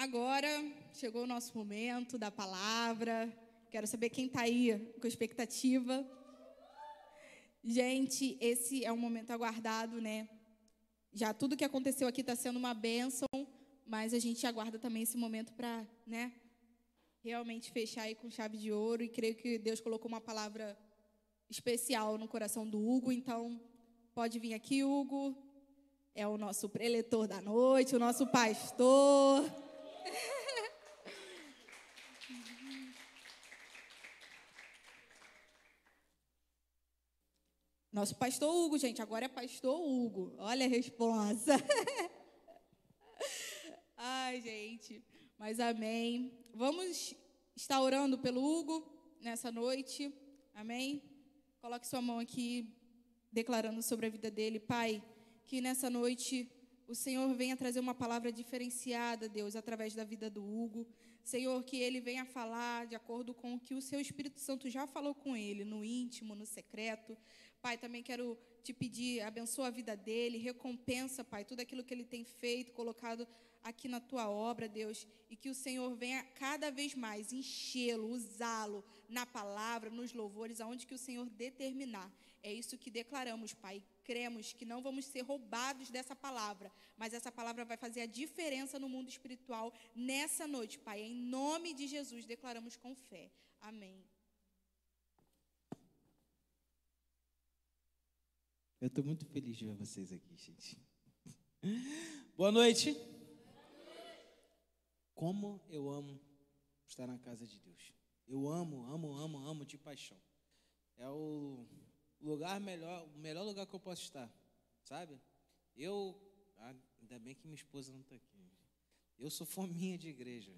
Agora chegou o nosso momento da palavra. Quero saber quem está aí com expectativa. Gente, esse é um momento aguardado, né? Já tudo que aconteceu aqui está sendo uma bênção, mas a gente aguarda também esse momento para, né? Realmente fechar aí com chave de ouro e creio que Deus colocou uma palavra especial no coração do Hugo, então pode vir aqui, Hugo. É o nosso preletor da noite, o nosso pastor. Nosso pastor Hugo, gente, agora é pastor Hugo. Olha a resposta. Ai, gente, mas amém. Vamos estar orando pelo Hugo nessa noite. Amém? Coloque sua mão aqui, declarando sobre a vida dele. Pai, que nessa noite o Senhor venha trazer uma palavra diferenciada, Deus, através da vida do Hugo. Senhor, que ele venha falar de acordo com o que o seu Espírito Santo já falou com ele, no íntimo, no secreto. Pai, também quero te pedir, abençoa a vida dele, recompensa, Pai, tudo aquilo que ele tem feito, colocado aqui na tua obra, Deus, e que o Senhor venha cada vez mais enchê-lo, usá-lo na palavra, nos louvores, aonde que o Senhor determinar. É isso que declaramos, Pai. Cremos que não vamos ser roubados dessa palavra, mas essa palavra vai fazer a diferença no mundo espiritual nessa noite, Pai. Em nome de Jesus, declaramos com fé. Amém. Eu estou muito feliz de ver vocês aqui, gente. Boa noite. Como eu amo estar na casa de Deus. Eu amo, amo, amo, amo de paixão. É o lugar melhor, o melhor lugar que eu posso estar, sabe? Eu, ah, ainda bem que minha esposa não está aqui. Eu sou fominha de igreja.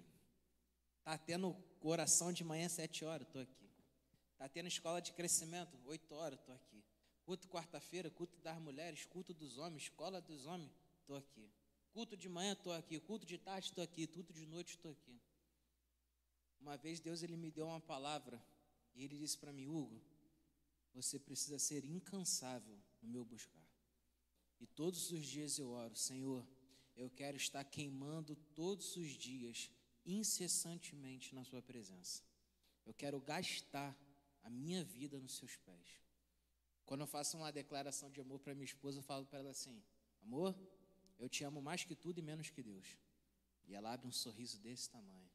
Tá tendo coração de manhã sete horas, estou aqui. Tá tendo escola de crescimento, oito horas, estou aqui. Culto quarta-feira, culto das mulheres, culto dos homens, escola dos homens, estou aqui. Culto de manhã, estou aqui. Culto de tarde, estou aqui. Culto de noite, estou aqui. Uma vez Deus ele me deu uma palavra e ele disse para mim, Hugo, você precisa ser incansável no meu buscar. E todos os dias eu oro, Senhor, eu quero estar queimando todos os dias, incessantemente na Sua presença. Eu quero gastar a minha vida nos Seus pés. Quando eu faço uma declaração de amor para minha esposa, eu falo para ela assim: Amor, eu te amo mais que tudo e menos que Deus. E ela abre um sorriso desse tamanho.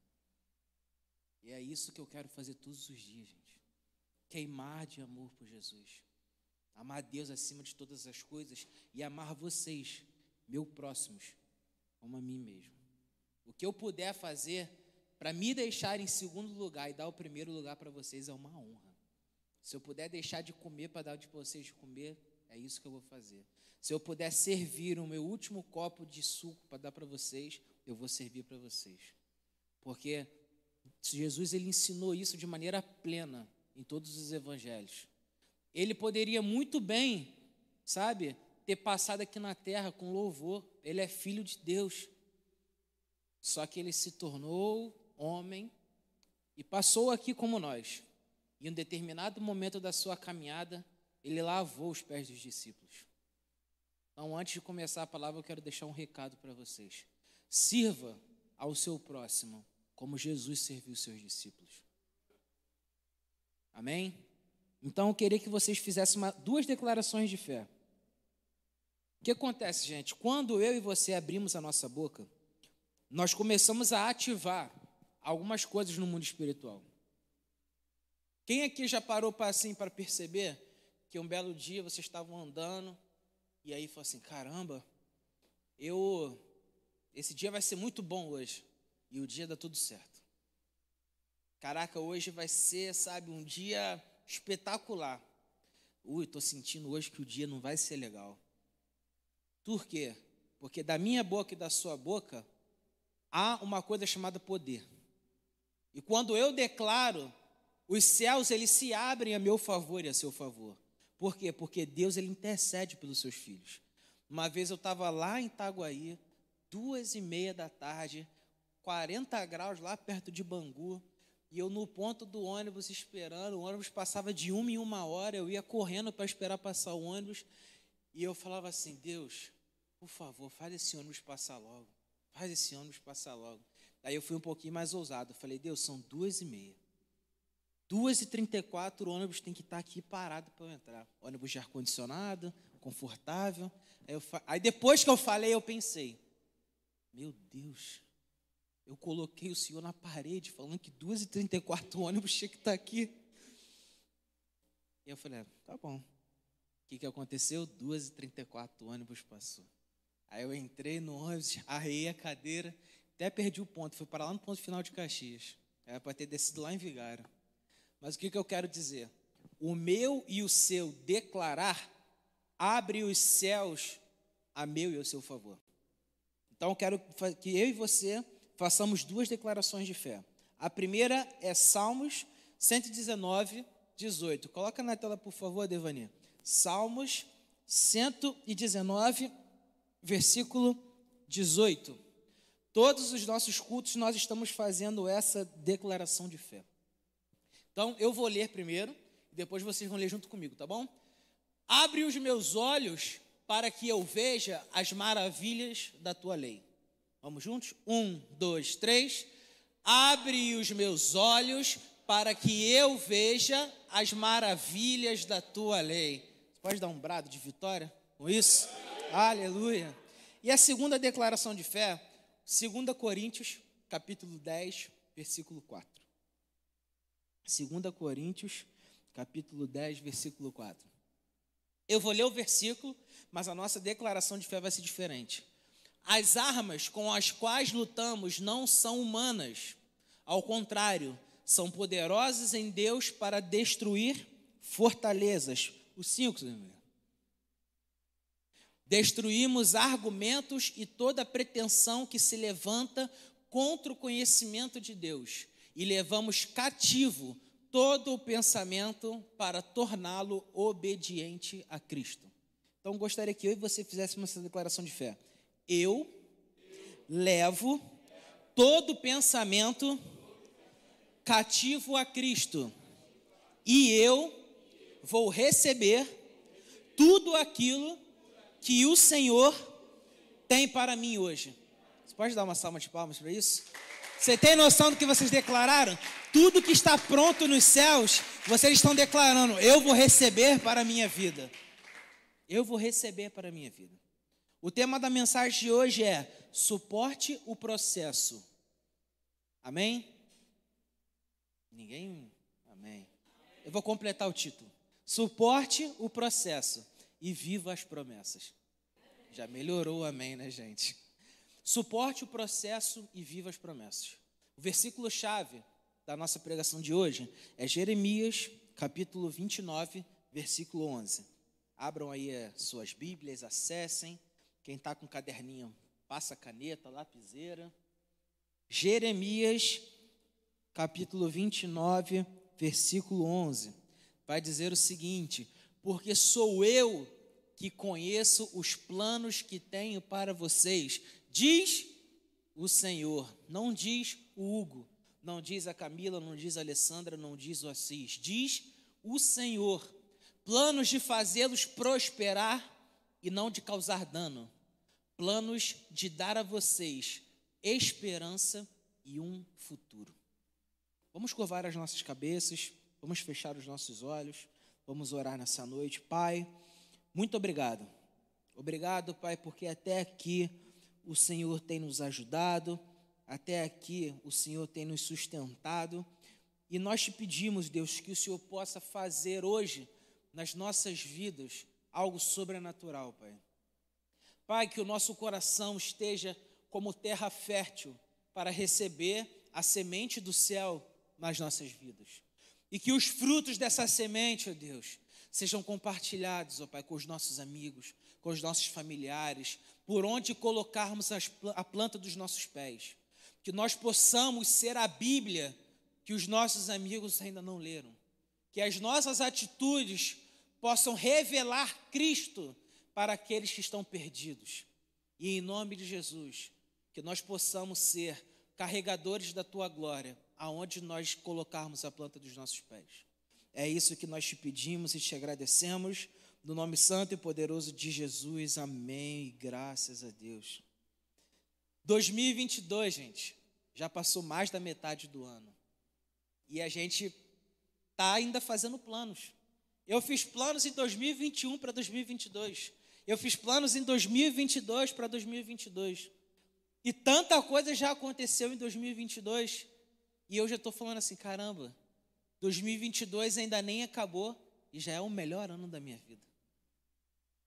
E é isso que eu quero fazer todos os dias, gente. Queimar de amor por Jesus. Amar Deus acima de todas as coisas e amar vocês, meus próximos, como a mim mesmo. O que eu puder fazer para me deixar em segundo lugar e dar o primeiro lugar para vocês é uma honra. Se eu puder deixar de comer para dar de vocês de comer, é isso que eu vou fazer. Se eu puder servir o meu último copo de suco para dar para vocês, eu vou servir para vocês. Porque Jesus ele ensinou isso de maneira plena em todos os evangelhos. Ele poderia muito bem, sabe, ter passado aqui na terra com louvor. Ele é filho de Deus. Só que ele se tornou homem e passou aqui como nós. Em um determinado momento da sua caminhada, ele lavou os pés dos discípulos. Então, antes de começar a palavra, eu quero deixar um recado para vocês. Sirva ao seu próximo como Jesus serviu seus discípulos. Amém? Então, eu queria que vocês fizessem uma, duas declarações de fé. O que acontece, gente? Quando eu e você abrimos a nossa boca, nós começamos a ativar algumas coisas no mundo espiritual. Quem aqui já parou para assim para perceber que um belo dia vocês estavam andando e aí falou assim: "Caramba, eu esse dia vai ser muito bom hoje". E o dia dá tudo certo. Caraca, hoje vai ser, sabe, um dia espetacular. Ui, estou sentindo hoje que o dia não vai ser legal. Por quê? Porque da minha boca e da sua boca há uma coisa chamada poder. E quando eu declaro os céus eles se abrem a meu favor e a seu favor. Por quê? Porque Deus ele intercede pelos seus filhos. Uma vez eu estava lá em Itaguaí, duas e meia da tarde, 40 graus lá perto de Bangu, e eu no ponto do ônibus esperando, o ônibus passava de uma em uma hora, eu ia correndo para esperar passar o ônibus, e eu falava assim, Deus, por favor, faz esse ônibus passar logo, faz esse ônibus passar logo. Aí eu fui um pouquinho mais ousado. Falei, Deus, são duas e meia. Duas e trinta e quatro, o ônibus tem que estar aqui parado para eu entrar. Ônibus de ar-condicionado, confortável. Aí, eu, aí depois que eu falei, eu pensei, meu Deus, eu coloquei o Senhor na parede, falando que duas e trinta e quatro, o ônibus tinha que estar aqui. E eu falei, ah, tá bom. O que, que aconteceu? Duas e trinta e quatro, o ônibus passou. Aí eu entrei no ônibus, arrei a cadeira, até perdi o ponto, fui para lá no ponto final de Caxias. Era para ter descido lá em Vigário. Mas o que, que eu quero dizer? O meu e o seu declarar abre os céus a meu e ao seu favor. Então eu quero que eu e você façamos duas declarações de fé. A primeira é Salmos 119, 18. Coloca na tela, por favor, Devani. Salmos 119, versículo 18. Todos os nossos cultos nós estamos fazendo essa declaração de fé. Então, eu vou ler primeiro, e depois vocês vão ler junto comigo, tá bom? Abre os meus olhos para que eu veja as maravilhas da tua lei. Vamos juntos? Um, dois, três. Abre os meus olhos para que eu veja as maravilhas da tua lei. Você pode dar um brado de vitória com isso? Aleluia. E a segunda declaração de fé, 2 Coríntios, capítulo 10, versículo 4. 2 Coríntios, capítulo 10, versículo 4. Eu vou ler o versículo, mas a nossa declaração de fé vai ser diferente. As armas com as quais lutamos não são humanas, ao contrário, são poderosas em Deus para destruir fortalezas. Os cinco, Destruímos argumentos e toda pretensão que se levanta contra o conhecimento de Deus e levamos cativo todo o pensamento para torná-lo obediente a Cristo. Então, gostaria que eu e você fizéssemos essa declaração de fé. Eu levo todo pensamento cativo a Cristo, e eu vou receber tudo aquilo que o Senhor tem para mim hoje. Você pode dar uma salva de palmas para isso? Você tem noção do que vocês declararam? Tudo que está pronto nos céus, vocês estão declarando: eu vou receber para a minha vida. Eu vou receber para a minha vida. O tema da mensagem de hoje é: suporte o processo. Amém? Ninguém? Amém. Eu vou completar o título. Suporte o processo e viva as promessas. Já melhorou, amém, né, gente? Suporte o processo e viva as promessas. O versículo chave da nossa pregação de hoje é Jeremias, capítulo 29, versículo 11. Abram aí suas Bíblias, acessem. Quem está com caderninho, passa caneta, lapiseira. Jeremias, capítulo 29, versículo 11. Vai dizer o seguinte: Porque sou eu que conheço os planos que tenho para vocês, diz o Senhor, não diz o Hugo, não diz a Camila, não diz a Alessandra, não diz o Assis, diz o Senhor, planos de fazê-los prosperar e não de causar dano, planos de dar a vocês esperança e um futuro. Vamos curvar as nossas cabeças, vamos fechar os nossos olhos, vamos orar nessa noite. Pai, muito obrigado. Obrigado, Pai, porque até aqui o Senhor tem nos ajudado, até aqui o Senhor tem nos sustentado. E nós te pedimos, Deus, que o Senhor possa fazer hoje nas nossas vidas algo sobrenatural, Pai. Pai, que o nosso coração esteja como terra fértil para receber a semente do céu nas nossas vidas. E que os frutos dessa semente, ó Deus, sejam compartilhados, ó Pai, com os nossos amigos, com os nossos familiares, por onde colocarmos a planta dos nossos pés. Que nós possamos ser a Bíblia que os nossos amigos ainda não leram. Que as nossas atitudes possam revelar Cristo para aqueles que estão perdidos. E em nome de Jesus, que nós possamos ser carregadores da tua glória, aonde nós colocarmos a planta dos nossos pés. É isso que nós te pedimos e te agradecemos. No nome santo e poderoso de Jesus. Amém. Graças a Deus. 2022, gente, Já passou mais da metade do ano. E a gente está ainda fazendo planos. Eu fiz planos em 2021 para 2022. Eu fiz planos em 2022 para 2022. E tanta coisa já aconteceu em 2022. E eu já estou falando assim: caramba, 2022 ainda nem acabou e já é o melhor ano da minha vida.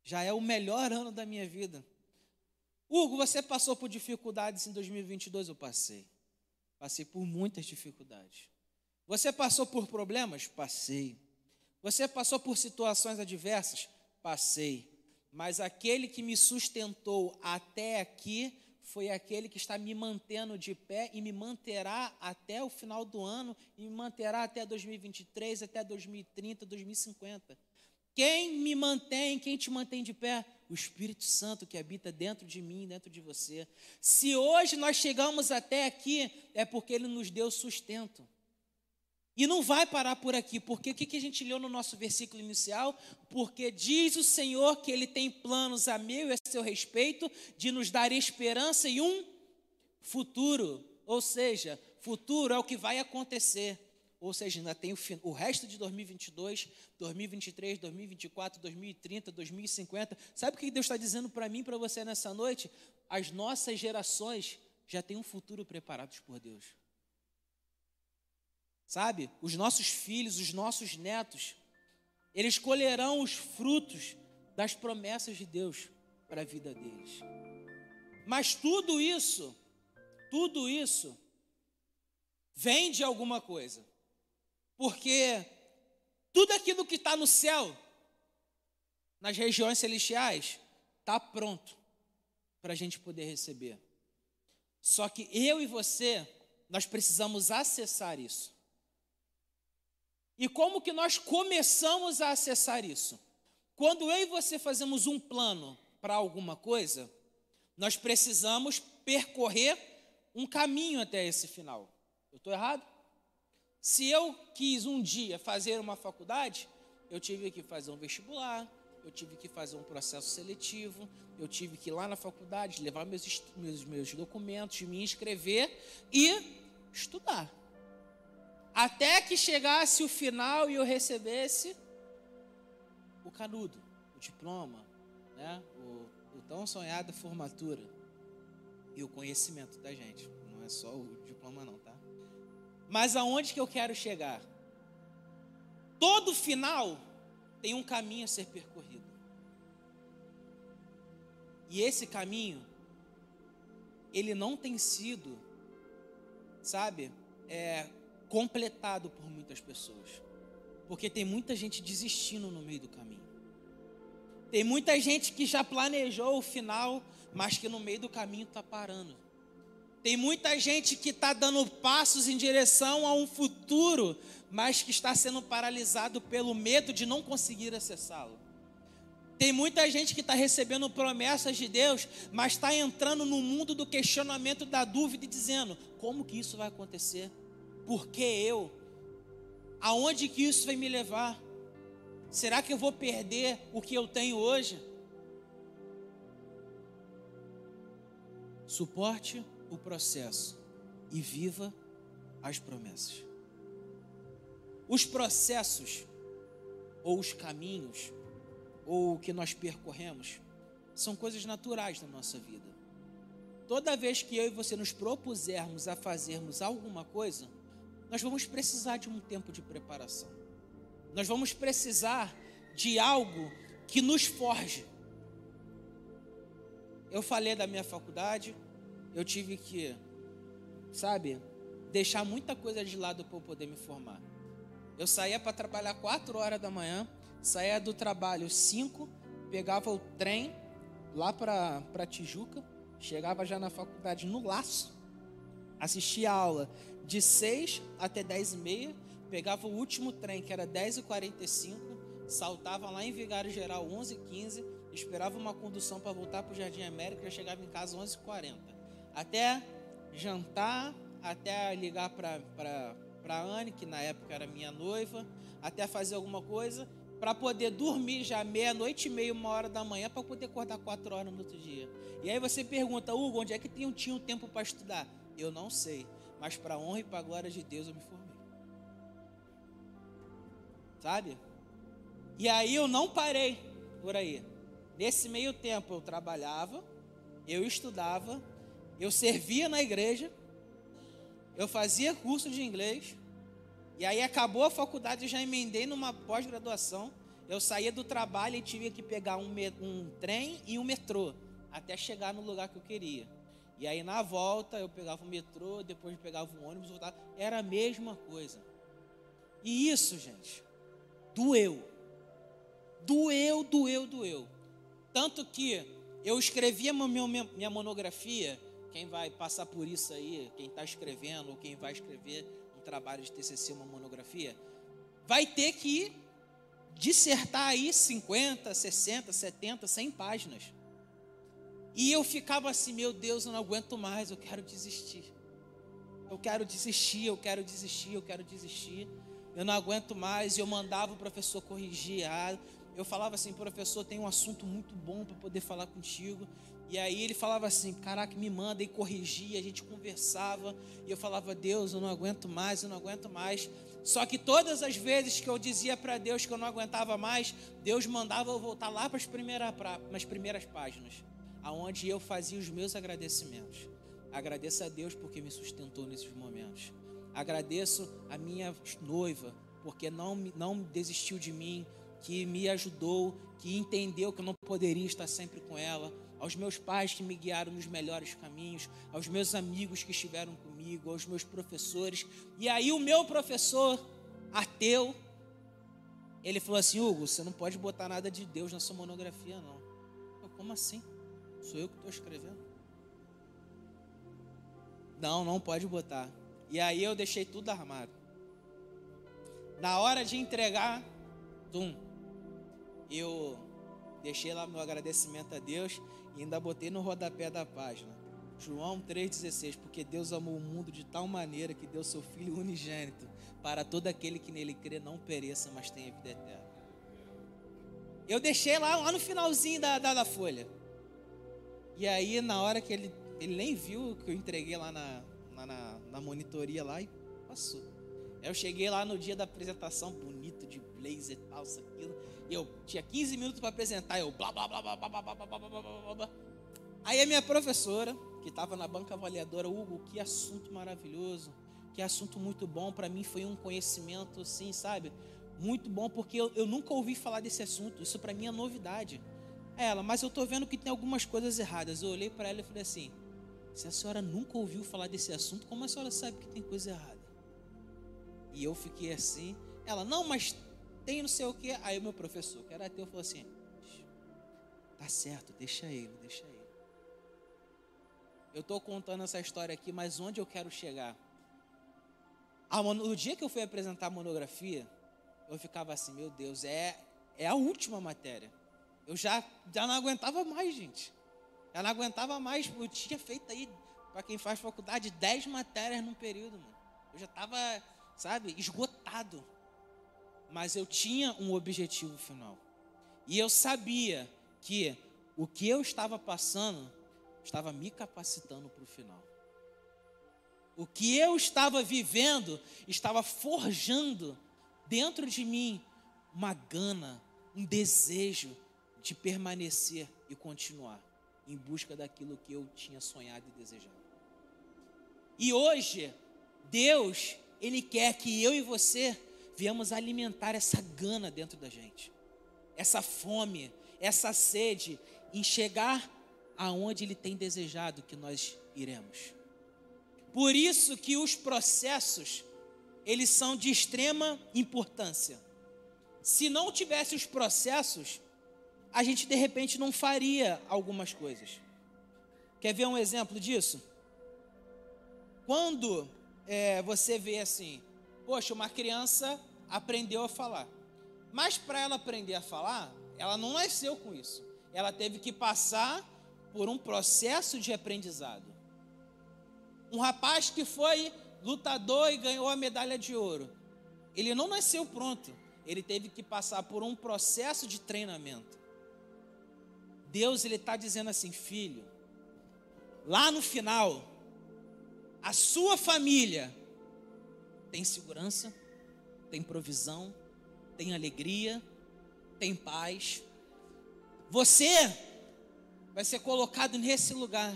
Já é o melhor ano da minha vida. Hugo, você passou por dificuldades em 2022? Eu passei. Passei por muitas dificuldades. Você passou por problemas? Passei. Você passou por situações adversas? Passei. Mas aquele que me sustentou até aqui foi aquele que está me mantendo de pé e me manterá até o final do ano e me manterá até 2023, até 2030, 2050. Quem me mantém, quem te mantém de pé? O Espírito Santo que habita dentro de mim, dentro de você. Se hoje nós chegamos até aqui, é porque Ele nos deu sustento. E não vai parar por aqui, porque o que, a gente leu no nosso versículo inicial? Porque diz o Senhor que Ele tem planos a meu e a seu respeito de nos dar esperança e um futuro. Ou seja, futuro é o que vai acontecer. Ou seja, ainda tem o, o resto de 2022, 2023, 2024, 2030, 2050. Sabe o que Deus está dizendo para mim e para você nessa noite? As nossas gerações já têm um futuro preparados por Deus. Sabe? Os nossos filhos, os nossos netos, eles colherão os frutos das promessas de Deus para a vida deles. Mas tudo isso, tudo isso, vem de alguma coisa. Porque tudo aquilo que está no céu, nas regiões celestiais, está pronto para a gente poder receber. Só que eu e você, nós precisamos acessar isso. E como que nós começamos a acessar isso? Quando eu e você fazemos um plano para alguma coisa, nós precisamos percorrer um caminho até esse final. Eu estou errado? Se eu quis um dia fazer uma faculdade, eu tive que fazer um vestibular, eu tive que fazer um processo seletivo, eu tive que ir lá na faculdade, levar meus, meus, meus documentos, me inscrever e estudar. Até que chegasse o final e eu recebesse o canudo, o diploma, né? o, o tão sonhado formatura e o conhecimento da gente. Não é só o diploma não, tá? Mas aonde que eu quero chegar? Todo final tem um caminho a ser percorrido. E esse caminho, ele não tem sido, sabe, é, completado por muitas pessoas. Porque tem muita gente desistindo no meio do caminho. Tem muita gente que já planejou o final, mas que no meio do caminho está parando. Tem muita gente que está dando passos em direção a um futuro, mas que está sendo paralisado pelo medo de não conseguir acessá-lo. Tem muita gente que está recebendo promessas de Deus, mas está entrando no mundo do questionamento, da dúvida e dizendo: como que isso vai acontecer? Por que eu? Aonde que isso vai me levar? Será que eu vou perder o que eu tenho hoje? Suporte o processo e viva as promessas. Os processos, ou os caminhos, ou o que nós percorremos, são coisas naturais na nossa vida. Toda vez que eu e você nos propusermos a fazermos alguma coisa, nós vamos precisar de um tempo de preparação. Nós vamos precisar de algo que nos forge. Eu falei da minha faculdade, eu tive que, sabe, deixar muita coisa de lado para eu poder me formar. Eu saía para trabalhar 4 horas da manhã, saía do trabalho 5, pegava o trem lá para Tijuca, chegava já na faculdade no laço, assistia a aula de 6 até 10 e meia, pegava o último trem, que era 10 e 45, saltava lá em Vigário Geral 11 e 15, esperava uma condução para voltar para o Jardim América, já chegava em casa 11 e 40. Até jantar, até ligar para a Anne, que na época era minha noiva, até fazer alguma coisa, para poder dormir já meia-noite e meia, uma hora da manhã, para poder acordar quatro horas no outro dia. E aí você pergunta, Hugo, onde é que tinha um tempo para estudar? Eu não sei mas para honra e para glória de Deus eu me formei. Sabe? E aí eu não parei por aí. Nesse meio tempo eu trabalhava, eu estudava, eu servia na igreja, eu fazia curso de inglês, e aí acabou a faculdade, eu já emendei numa pós-graduação. Eu saía do trabalho e tive que pegar um, um trem e um metrô até chegar no lugar que eu queria. E aí na volta eu pegava o metrô, depois pegava o ônibus, voltava. Era a mesma coisa. E isso, gente, doeu. Doeu, doeu, doeu. Tanto que eu escrevia minha, monografia. Quem vai passar por isso aí, quem está escrevendo ou quem vai escrever um trabalho de TCC, uma monografia, vai ter que dissertar aí 50, 60, 70, 100 páginas. E eu ficava assim, meu Deus, eu não aguento mais, eu quero desistir. Eu quero desistir, eu quero desistir, eu quero desistir. Eu não aguento mais. E eu mandava o professor corrigir. Ah, eu falava assim, professor, tem um assunto muito bom para poder falar contigo. E aí ele falava assim, caraca, me manda e corrigia, a gente conversava. E eu falava, Deus, eu não aguento mais, eu não aguento mais. Só que todas as vezes que eu dizia para Deus que eu não aguentava mais, Deus mandava eu voltar lá para as primeiras, primeiras páginas aonde eu fazia os meus agradecimentos. Agradeço a Deus porque me sustentou nesses momentos. Agradeço a minha noiva porque não, não desistiu de mim, que me ajudou, que entendeu que eu não poderia estar sempre com ela. Aos meus pais que me guiaram nos melhores caminhos, aos meus amigos que estiveram comigo, aos meus professores. E aí o meu professor ateu, ele falou assim: Hugo, você não pode botar nada de Deus na sua monografia, não. Eu, como assim? Sou eu que estou escrevendo. Não, não pode botar. E aí eu deixei tudo armado. Na hora de entregar, tum, eu deixei lá meu agradecimento a Deus e ainda botei no rodapé da página. João 3,16, porque Deus amou o mundo de tal maneira que deu seu Filho unigênito, para todo aquele que nele crê não pereça, mas tenha vida eterna. Eu deixei lá, lá no finalzinho da, da, da folha. E aí, na hora que ele, ele nem viu que eu entreguei lá na, na, na, na monitoria lá e passou. Eu cheguei lá no dia da apresentação, bonito de blazer e tal, isso, aquilo. E eu tinha 15 minutos para apresentar, eu blá blá blá blá blá blá blá blá blá blá blá. Aí a minha professora, que estava na banca avaliadora, Hugo, que assunto maravilhoso, que assunto muito bom, para mim foi um conhecimento, assim, sabe? Muito bom, porque eu, eu nunca ouvi falar desse assunto, isso para mim é novidade. Ela, mas eu estou vendo que tem algumas coisas erradas. Eu olhei para ela e falei assim: se a senhora nunca ouviu falar desse assunto, como a senhora sabe que tem coisa errada? E eu fiquei assim. Ela, não, mas tem não sei o que. Aí o meu professor, que era ateu, falou assim: tá certo, deixa ele, deixa ele. Eu estou contando essa história aqui, mas onde eu quero chegar? No dia que eu fui apresentar a monografia, eu ficava assim: meu Deus, é, é a última matéria. Eu já, já não aguentava mais, gente. Já não aguentava mais. Eu tinha feito aí, para quem faz faculdade, 10 matérias num período, mano. Eu já estava, sabe, esgotado. Mas eu tinha um objetivo final. E eu sabia que o que eu estava passando estava me capacitando para o final. O que eu estava vivendo estava forjando dentro de mim uma gana, um desejo de permanecer e continuar em busca daquilo que eu tinha sonhado e desejado. E hoje, Deus, Ele quer que eu e você viemos alimentar essa gana dentro da gente, essa fome, essa sede em chegar aonde Ele tem desejado que nós iremos. Por isso que os processos, eles são de extrema importância. Se não tivesse os processos, a gente de repente não faria algumas coisas. Quer ver um exemplo disso? Quando é, você vê assim, poxa, uma criança aprendeu a falar, mas para ela aprender a falar, ela não nasceu com isso. Ela teve que passar por um processo de aprendizado. Um rapaz que foi lutador e ganhou a medalha de ouro, ele não nasceu pronto. Ele teve que passar por um processo de treinamento. Deus ele está dizendo assim, filho, lá no final, a sua família tem segurança, tem provisão, tem alegria, tem paz. Você vai ser colocado nesse lugar.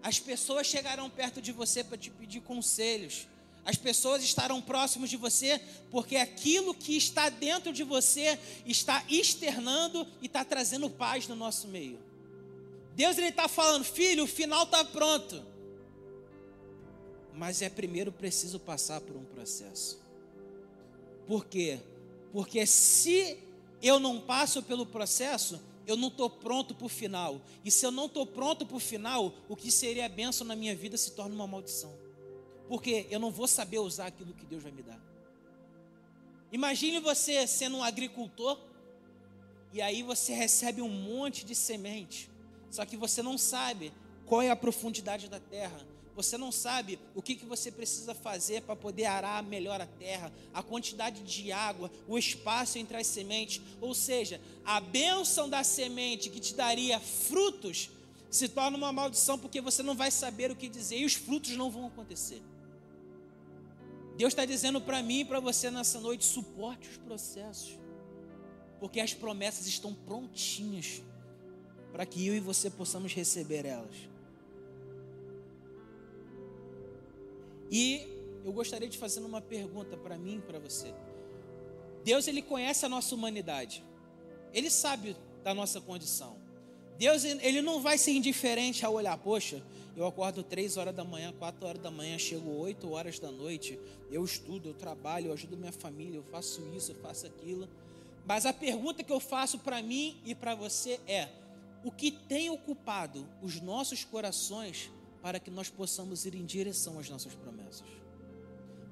As pessoas chegarão perto de você para te pedir conselhos. As pessoas estarão próximos de você porque aquilo que está dentro de você está externando e está trazendo paz no nosso meio. Deus ele está falando, filho, o final está pronto. Mas é primeiro preciso passar por um processo. Por quê? Porque se eu não passo pelo processo, eu não estou pronto para o final. E se eu não estou pronto para o final, o que seria bênção na minha vida se torna uma maldição. Porque eu não vou saber usar aquilo que Deus vai me dar. Imagine você sendo um agricultor e aí você recebe um monte de semente, só que você não sabe qual é a profundidade da terra, você não sabe o que, que você precisa fazer para poder arar melhor a terra, a quantidade de água, o espaço entre as sementes. Ou seja, a bênção da semente que te daria frutos se torna uma maldição porque você não vai saber o que dizer e os frutos não vão acontecer. Deus está dizendo para mim e para você nessa noite: suporte os processos, porque as promessas estão prontinhas para que eu e você possamos receber elas. E eu gostaria de fazer uma pergunta para mim e para você. Deus ele conhece a nossa humanidade. Ele sabe da nossa condição. Deus ele não vai ser indiferente ao olhar, poxa, eu acordo três horas da manhã, quatro horas da manhã, chego oito horas da noite, eu estudo, eu trabalho, eu ajudo minha família, eu faço isso, eu faço aquilo. Mas a pergunta que eu faço para mim e para você é: o que tem ocupado os nossos corações para que nós possamos ir em direção às nossas promessas.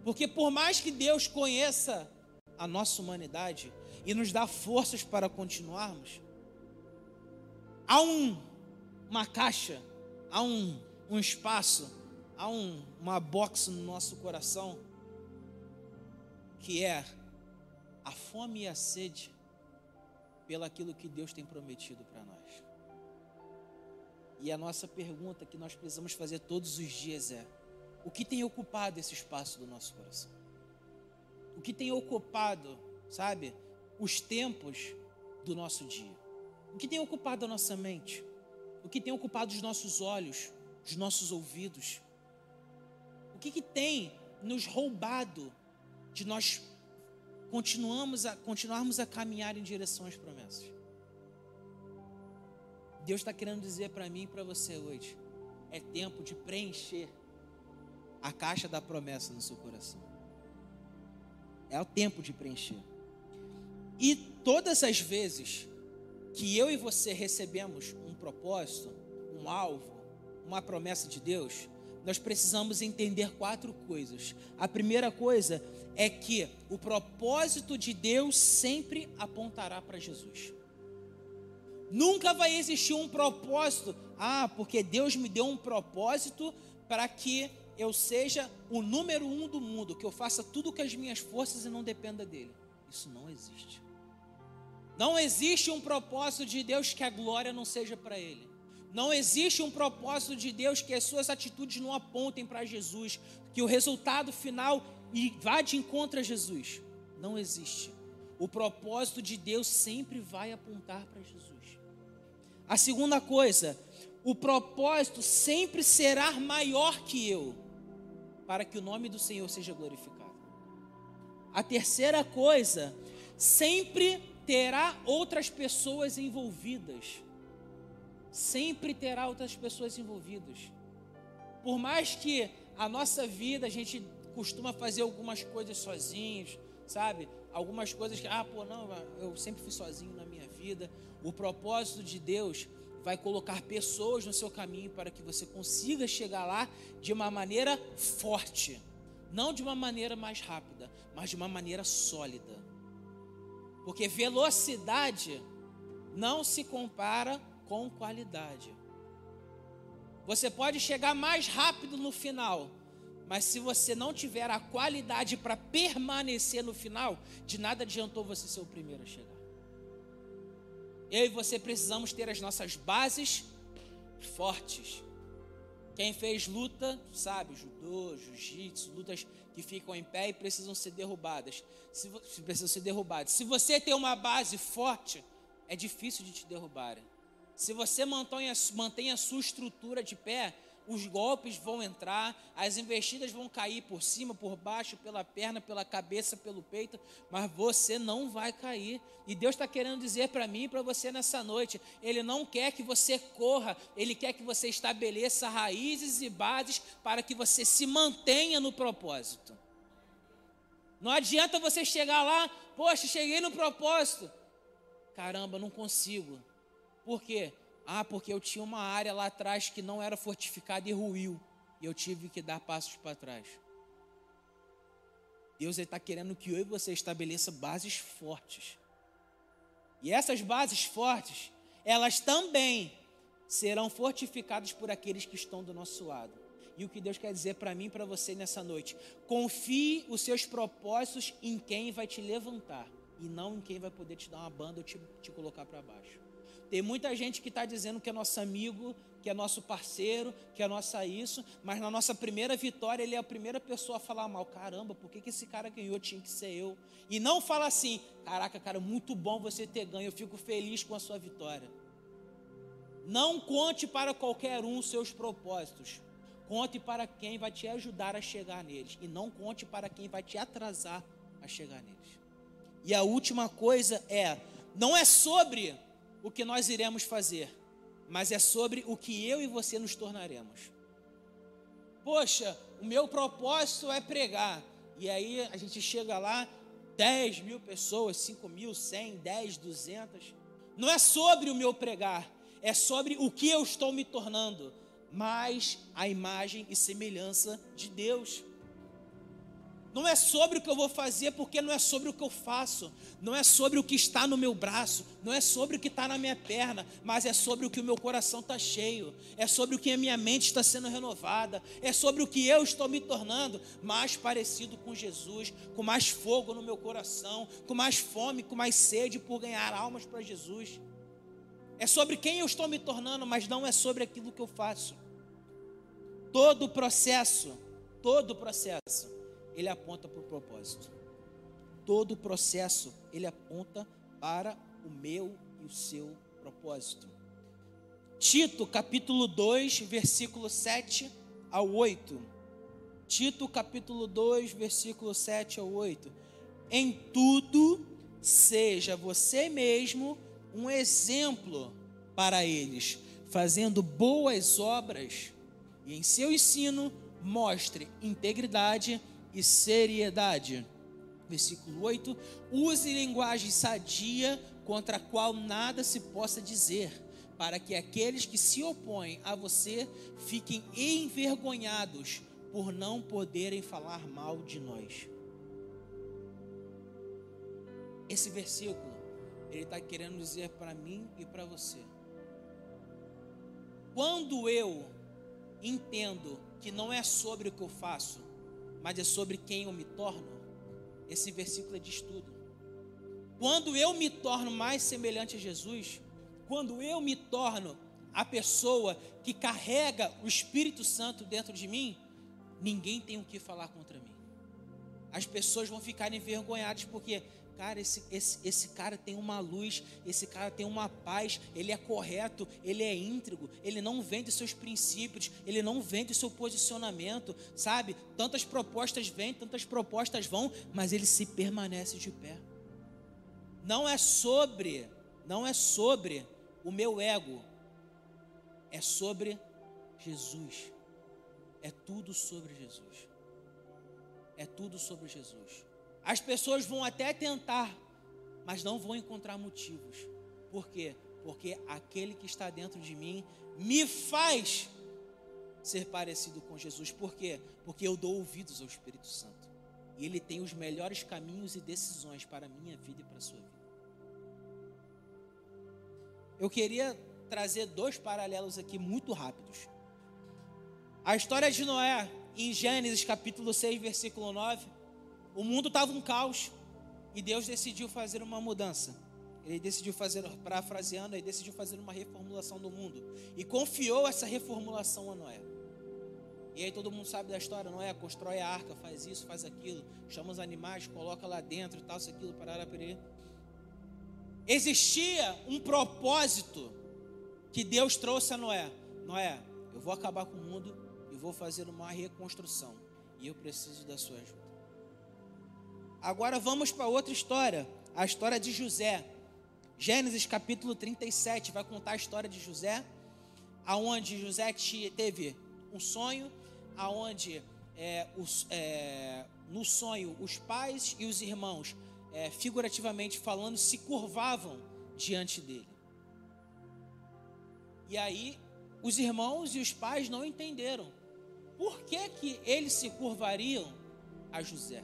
Porque por mais que Deus conheça a nossa humanidade e nos dá forças para continuarmos, há um, uma caixa, há um, um espaço, há um, uma box no nosso coração que é a fome e a sede pelaquilo que Deus tem prometido para nós. E a nossa pergunta que nós precisamos fazer todos os dias é: o que tem ocupado esse espaço do nosso coração? O que tem ocupado, sabe, os tempos do nosso dia? O que tem ocupado a nossa mente? O que tem ocupado os nossos olhos, os nossos ouvidos? O que, que tem nos roubado de nós continuamos a, continuarmos a caminhar em direção às promessas? Deus está querendo dizer para mim e para você hoje: é tempo de preencher a caixa da promessa no seu coração. É o tempo de preencher. E todas as vezes que eu e você recebemos um propósito, um alvo, uma promessa de Deus, nós precisamos entender quatro coisas. A primeira coisa é que o propósito de Deus sempre apontará para Jesus. Nunca vai existir um propósito. Ah, porque Deus me deu um propósito para que eu seja o número um do mundo, que eu faça tudo com as minhas forças e não dependa dele. Isso não existe. Não existe um propósito de Deus que a glória não seja para ele. Não existe um propósito de Deus que as suas atitudes não apontem para Jesus, que o resultado final vá de encontro a Jesus. Não existe. O propósito de Deus sempre vai apontar para Jesus. A segunda coisa, o propósito sempre será maior que eu, para que o nome do Senhor seja glorificado. A terceira coisa, sempre terá outras pessoas envolvidas. Sempre terá outras pessoas envolvidas. Por mais que a nossa vida a gente costuma fazer algumas coisas sozinhos, sabe? Algumas coisas que, ah, pô, não, eu sempre fui sozinho na minha vida. O propósito de Deus vai colocar pessoas no seu caminho para que você consiga chegar lá de uma maneira forte, não de uma maneira mais rápida, mas de uma maneira sólida. Porque velocidade não se compara com qualidade. Você pode chegar mais rápido no final, mas se você não tiver a qualidade para permanecer no final, de nada adiantou você ser o primeiro a chegar. Eu e você precisamos ter as nossas bases fortes. Quem fez luta, sabe, judô, jiu-jitsu, lutas que ficam em pé e precisam ser derrubadas. Se, precisam ser derrubadas. Se você tem uma base forte, é difícil de te derrubarem. Se você mantém a, mantém a sua estrutura de pé, os golpes vão entrar, as investidas vão cair por cima, por baixo, pela perna, pela cabeça, pelo peito, mas você não vai cair. E Deus está querendo dizer para mim e para você nessa noite: Ele não quer que você corra, Ele quer que você estabeleça raízes e bases para que você se mantenha no propósito. Não adianta você chegar lá, poxa, cheguei no propósito. Caramba, não consigo. Por quê? Ah, porque eu tinha uma área lá atrás que não era fortificada e ruiu. E eu tive que dar passos para trás. Deus está querendo que eu e você estabeleça bases fortes. E essas bases fortes, elas também serão fortificadas por aqueles que estão do nosso lado. E o que Deus quer dizer para mim e para você nessa noite? Confie os seus propósitos em quem vai te levantar e não em quem vai poder te dar uma banda ou te, te colocar para baixo. Tem muita gente que está dizendo que é nosso amigo, que é nosso parceiro, que é nossa isso, mas na nossa primeira vitória ele é a primeira pessoa a falar mal. Caramba, por que, que esse cara ganhou? Tinha que ser eu. E não fala assim, caraca, cara, muito bom você ter ganho, eu fico feliz com a sua vitória. Não conte para qualquer um seus propósitos. Conte para quem vai te ajudar a chegar neles. E não conte para quem vai te atrasar a chegar neles. E a última coisa é: não é sobre o que nós iremos fazer, mas é sobre o que eu e você nos tornaremos. Poxa, o meu propósito é pregar. E aí a gente chega lá, 10 mil pessoas, 5 mil, 100, 10, 200. Não é sobre o meu pregar, é sobre o que eu estou me tornando, mais a imagem e semelhança de Deus. Não é sobre o que eu vou fazer, porque não é sobre o que eu faço, não é sobre o que está no meu braço, não é sobre o que está na minha perna, mas é sobre o que o meu coração está cheio, é sobre o que a minha mente está sendo renovada, é sobre o que eu estou me tornando mais parecido com Jesus, com mais fogo no meu coração, com mais fome, com mais sede por ganhar almas para Jesus. É sobre quem eu estou me tornando, mas não é sobre aquilo que eu faço. Todo o processo, todo o processo ele aponta para o propósito. Todo o processo, ele aponta para o meu e o seu propósito. Tito, capítulo 2, versículo 7 ao 8. Tito, capítulo 2, versículo 7 ao 8. Em tudo, seja você mesmo um exemplo para eles, fazendo boas obras, e em seu ensino mostre integridade e seriedade. Versículo 8: Use linguagem sadia contra a qual nada se possa dizer, para que aqueles que se opõem a você fiquem envergonhados por não poderem falar mal de nós. Esse versículo, ele está querendo dizer para mim e para você. Quando eu entendo que não é sobre o que eu faço, mas é sobre quem eu me torno. Esse versículo é diz tudo. Quando eu me torno mais semelhante a Jesus, quando eu me torno a pessoa que carrega o Espírito Santo dentro de mim, ninguém tem o que falar contra mim. As pessoas vão ficar envergonhadas porque cara, esse, esse, esse cara tem uma luz, esse cara tem uma paz, ele é correto, ele é íntegro, ele não vende seus princípios, ele não vende seu posicionamento, sabe? Tantas propostas vêm, tantas propostas vão, mas ele se permanece de pé. Não é sobre, não é sobre o meu ego, é sobre Jesus. É tudo sobre Jesus. É tudo sobre Jesus. As pessoas vão até tentar, mas não vão encontrar motivos. Por quê? Porque aquele que está dentro de mim me faz ser parecido com Jesus. Por quê? Porque eu dou ouvidos ao Espírito Santo. E ele tem os melhores caminhos e decisões para a minha vida e para a sua vida. Eu queria trazer dois paralelos aqui muito rápidos. A história de Noé, em Gênesis capítulo 6, versículo 9, o mundo estava um caos e Deus decidiu fazer uma mudança. Ele decidiu fazer, parafraseando, ele decidiu fazer uma reformulação do mundo e confiou essa reformulação a Noé. E aí todo mundo sabe da história, não é? Constrói a arca, faz isso, faz aquilo, chama os animais, coloca lá dentro tal, isso, aquilo, parará, perê. Existia um propósito que Deus trouxe a Noé. Noé, eu vou acabar com o mundo e vou fazer uma reconstrução. E eu preciso da sua ajuda. Agora vamos para outra história, a história de José. Gênesis capítulo 37 vai contar a história de José, aonde José teve um sonho, aonde é, os, é, no sonho os pais e os irmãos, é, figurativamente falando, se curvavam diante dele. E aí os irmãos e os pais não entenderam por que, que eles se curvariam a José.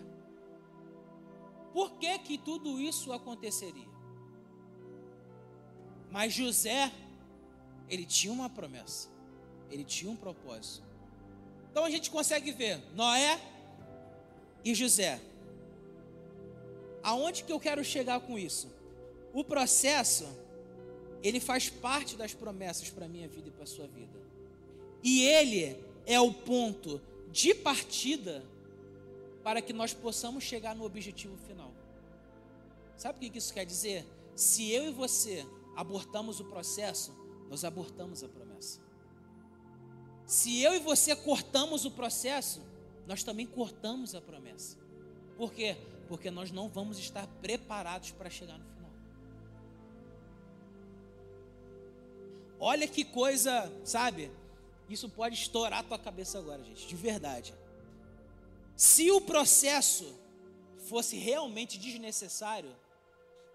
Por que, que tudo isso aconteceria? Mas José, ele tinha uma promessa, ele tinha um propósito. Então a gente consegue ver Noé e José. Aonde que eu quero chegar com isso? O processo, ele faz parte das promessas para a minha vida e para a sua vida. E ele é o ponto de partida para que nós possamos chegar no objetivo final. Sabe o que isso quer dizer? Se eu e você abortamos o processo, nós abortamos a promessa. Se eu e você cortamos o processo, nós também cortamos a promessa. Por quê? Porque nós não vamos estar preparados para chegar no final. Olha que coisa, sabe? Isso pode estourar a tua cabeça agora, gente, de verdade. Se o processo fosse realmente desnecessário,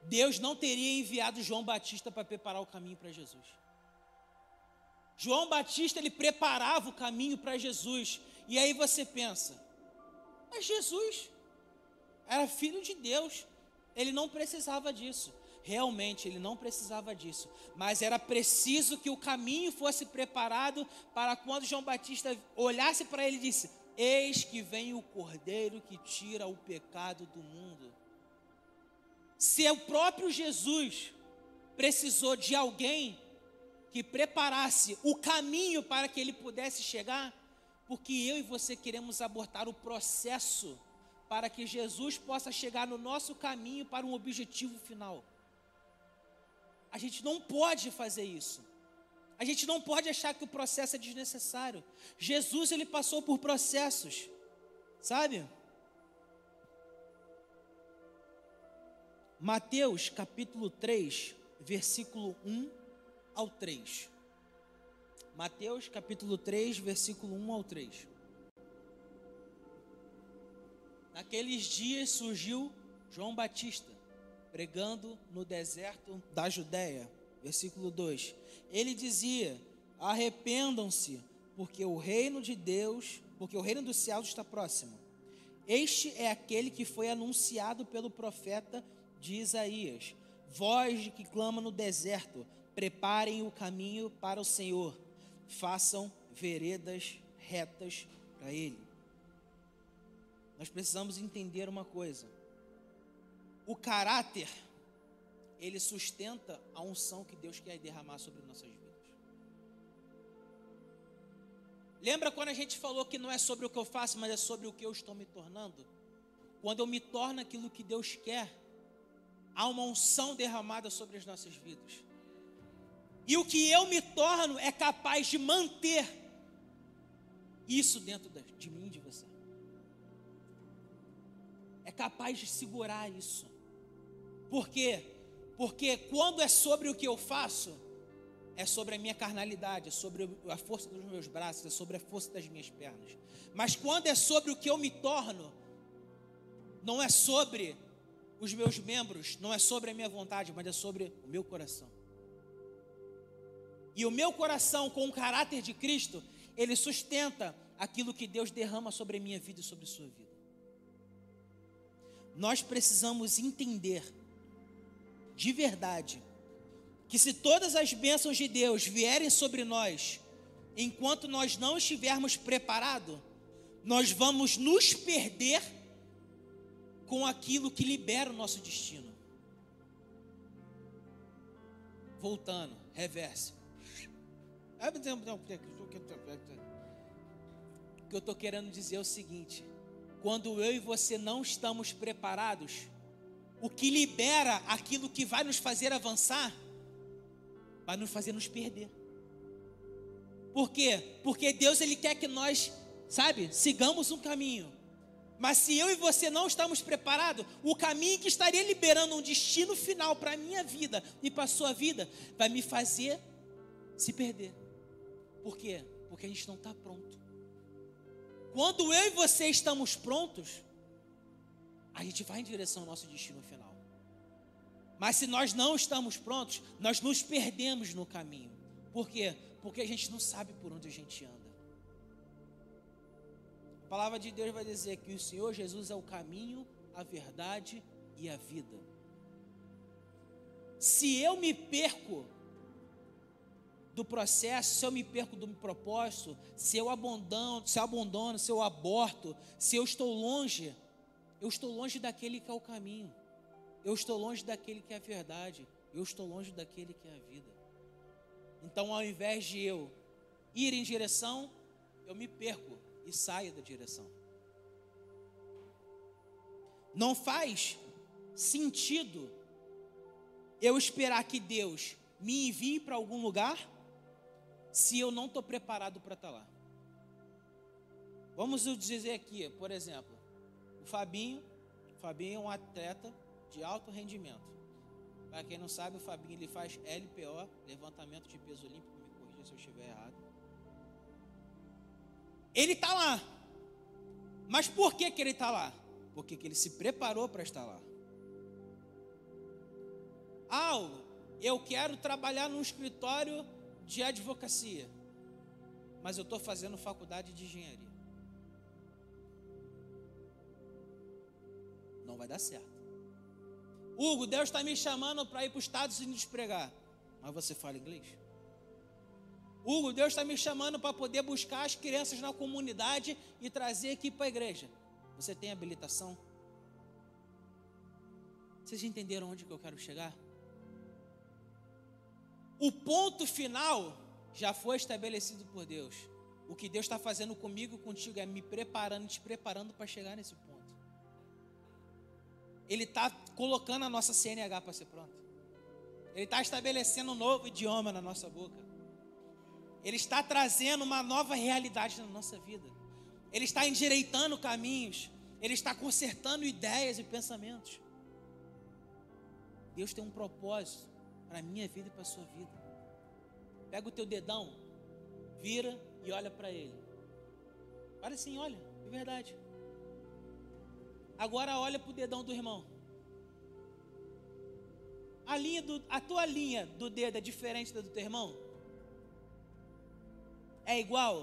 Deus não teria enviado João Batista para preparar o caminho para Jesus. João Batista ele preparava o caminho para Jesus. E aí você pensa, mas Jesus era filho de Deus, ele não precisava disso. Realmente ele não precisava disso, mas era preciso que o caminho fosse preparado para quando João Batista olhasse para ele e disse: Eis que vem o Cordeiro que tira o pecado do mundo. Se o próprio Jesus precisou de alguém que preparasse o caminho para que ele pudesse chegar, porque eu e você queremos abortar o processo para que Jesus possa chegar no nosso caminho para um objetivo final. A gente não pode fazer isso. A gente não pode achar que o processo é desnecessário. Jesus ele passou por processos, sabe? Mateus capítulo 3, versículo 1 ao 3. Mateus capítulo 3, versículo 1 ao 3. Naqueles dias surgiu João Batista, pregando no deserto da Judéia. Versículo 2. Ele dizia: Arrependam-se, porque o reino de Deus, porque o reino dos céus está próximo. Este é aquele que foi anunciado pelo profeta de Isaías: Voz que clama no deserto, preparem o caminho para o Senhor, façam veredas retas para Ele. Nós precisamos entender uma coisa: o caráter, ele sustenta a unção que Deus quer derramar sobre nossas vidas. Lembra quando a gente falou que não é sobre o que eu faço, mas é sobre o que eu estou me tornando? Quando eu me torno aquilo que Deus quer, há uma unção derramada sobre as nossas vidas. E o que eu me torno é capaz de manter isso dentro de mim de você. É capaz de segurar isso. Por quê? Porque quando é sobre o que eu faço, é sobre a minha carnalidade, é sobre a força dos meus braços, é sobre a força das minhas pernas. Mas quando é sobre o que eu me torno, não é sobre os meus membros, não é sobre a minha vontade, mas é sobre o meu coração. E o meu coração, com o caráter de Cristo, ele sustenta aquilo que Deus derrama sobre a minha vida e sobre a sua vida. Nós precisamos entender, de verdade, que se todas as bênçãos de Deus vierem sobre nós, enquanto nós não estivermos preparados, nós vamos nos perder com aquilo que libera o nosso destino. Voltando, reverse. que eu estou querendo dizer é o seguinte: quando eu e você não estamos preparados, o que libera aquilo que vai nos fazer avançar, vai nos fazer nos perder. Por quê? Porque Deus ele quer que nós, sabe, sigamos um caminho. Mas se eu e você não estamos preparados, o caminho que estaria liberando um destino final para a minha vida e para a sua vida vai me fazer se perder. Por quê? Porque a gente não está pronto. Quando eu e você estamos prontos, a gente vai em direção ao nosso destino final. Mas se nós não estamos prontos, nós nos perdemos no caminho. Por quê? Porque a gente não sabe por onde a gente anda. A palavra de Deus vai dizer que o Senhor Jesus é o caminho, a verdade e a vida. Se eu me perco do processo, se eu me perco do propósito, se eu abandono, se eu abandono, se eu aborto, se eu estou longe, eu estou longe daquele que é o caminho. Eu estou longe daquele que é a verdade. Eu estou longe daquele que é a vida. Então, ao invés de eu ir em direção, eu me perco e saio da direção. Não faz sentido eu esperar que Deus me envie para algum lugar se eu não estou preparado para estar tá lá. Vamos dizer aqui, por exemplo, o Fabinho, o Fabinho é um atleta de alto rendimento. Para quem não sabe, o Fabinho ele faz LPO, levantamento de peso olímpico, me corrija se eu estiver errado. Ele está lá. Mas por que, que ele está lá? Porque que ele se preparou para estar lá. Ah, eu quero trabalhar num escritório de advocacia, mas eu estou fazendo faculdade de engenharia. Não vai dar certo. Hugo, Deus está me chamando para ir para os Estados Unidos pregar, mas você fala inglês? Hugo, Deus está me chamando para poder buscar as crianças na comunidade e trazer aqui para a igreja. Você tem habilitação? Vocês entenderam onde que eu quero chegar? O ponto final já foi estabelecido por Deus. O que Deus está fazendo comigo e contigo é me preparando, te preparando para chegar nesse ponto. Ele está colocando a nossa CNH para ser pronta. Ele está estabelecendo um novo idioma na nossa boca. Ele está trazendo uma nova realidade na nossa vida. Ele está endireitando caminhos. Ele está consertando ideias e pensamentos. Deus tem um propósito para a minha vida e para a sua vida. Pega o teu dedão, vira e olha para ele. Olha assim, olha, é verdade. Agora olha para o dedão do irmão. A, linha do, a tua linha do dedo é diferente da do teu irmão? É igual?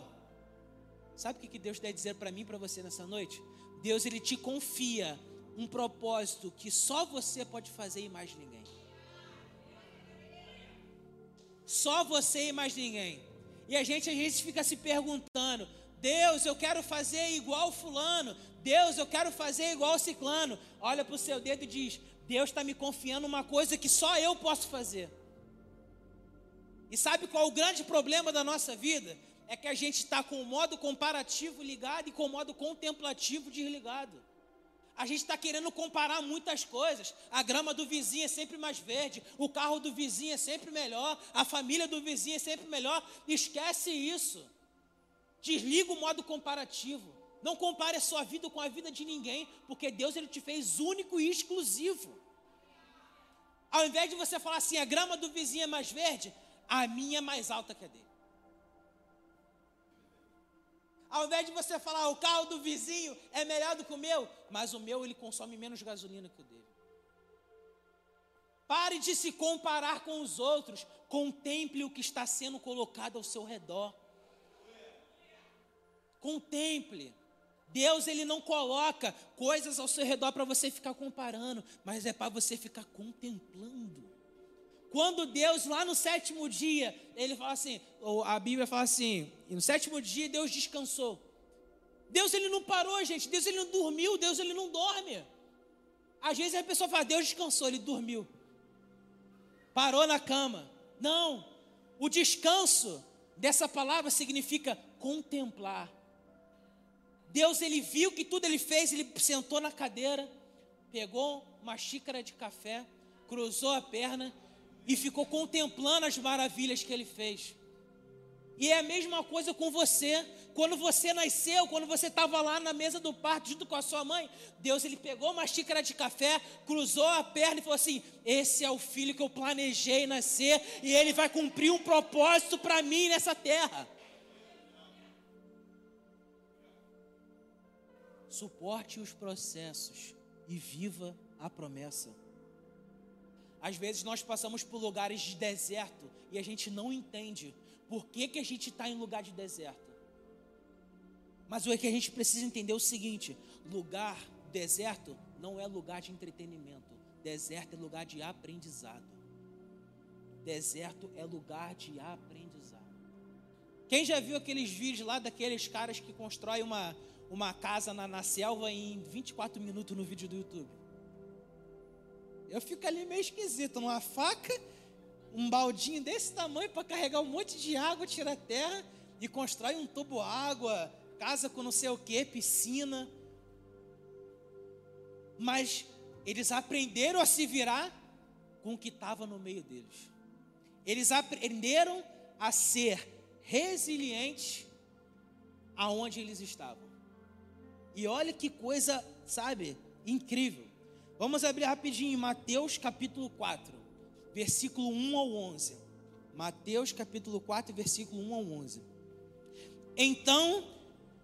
Sabe o que Deus quer dizer para mim e para você nessa noite? Deus ele te confia um propósito que só você pode fazer e mais ninguém. Só você e mais ninguém. E a gente, a gente fica se perguntando: Deus, eu quero fazer igual Fulano. Deus, eu quero fazer igual Ciclano. Olha para o seu dedo e diz: Deus está me confiando uma coisa que só eu posso fazer. E sabe qual é o grande problema da nossa vida? É que a gente está com o modo comparativo ligado e com o modo contemplativo desligado. A gente está querendo comparar muitas coisas. A grama do vizinho é sempre mais verde, o carro do vizinho é sempre melhor, a família do vizinho é sempre melhor. Esquece isso. Desliga o modo comparativo. Não compare a sua vida com a vida de ninguém, porque Deus ele te fez único e exclusivo. Ao invés de você falar assim, a grama do vizinho é mais verde, a minha é mais alta que a dele. Ao invés de você falar, o carro do vizinho é melhor do que o meu, mas o meu ele consome menos gasolina que o dele. Pare de se comparar com os outros, contemple o que está sendo colocado ao seu redor. Contemple. Deus ele não coloca coisas ao seu redor para você ficar comparando, mas é para você ficar contemplando. Quando Deus, lá no sétimo dia, ele fala assim, ou a Bíblia fala assim, no sétimo dia Deus descansou. Deus ele não parou, gente. Deus ele não dormiu, Deus ele não dorme. Às vezes a pessoa fala, Deus descansou, ele dormiu. Parou na cama. Não. O descanso dessa palavra significa contemplar. Deus ele viu que tudo ele fez, ele sentou na cadeira, pegou uma xícara de café, cruzou a perna e ficou contemplando as maravilhas que ele fez. E é a mesma coisa com você. Quando você nasceu, quando você estava lá na mesa do parto junto com a sua mãe, Deus ele pegou uma xícara de café, cruzou a perna e falou assim: "Esse é o filho que eu planejei nascer e ele vai cumprir um propósito para mim nessa terra". Suporte os processos e viva a promessa. Às vezes nós passamos por lugares de deserto e a gente não entende por que, que a gente está em lugar de deserto. Mas o que a gente precisa entender é o seguinte: lugar, deserto, não é lugar de entretenimento. Deserto é lugar de aprendizado. Deserto é lugar de aprendizado. Quem já viu aqueles vídeos lá daqueles caras que constroem uma, uma casa na, na selva em 24 minutos no vídeo do YouTube? Eu fico ali meio esquisito, numa faca, um baldinho desse tamanho para carregar um monte de água, tirar terra e constrói um tubo água, casa com não sei o que, piscina. Mas eles aprenderam a se virar com o que estava no meio deles. Eles aprenderam a ser resilientes aonde eles estavam. E olha que coisa, sabe, incrível. Vamos abrir rapidinho em Mateus capítulo 4, versículo 1 ao 11. Mateus capítulo 4, versículo 1 ao 11. Então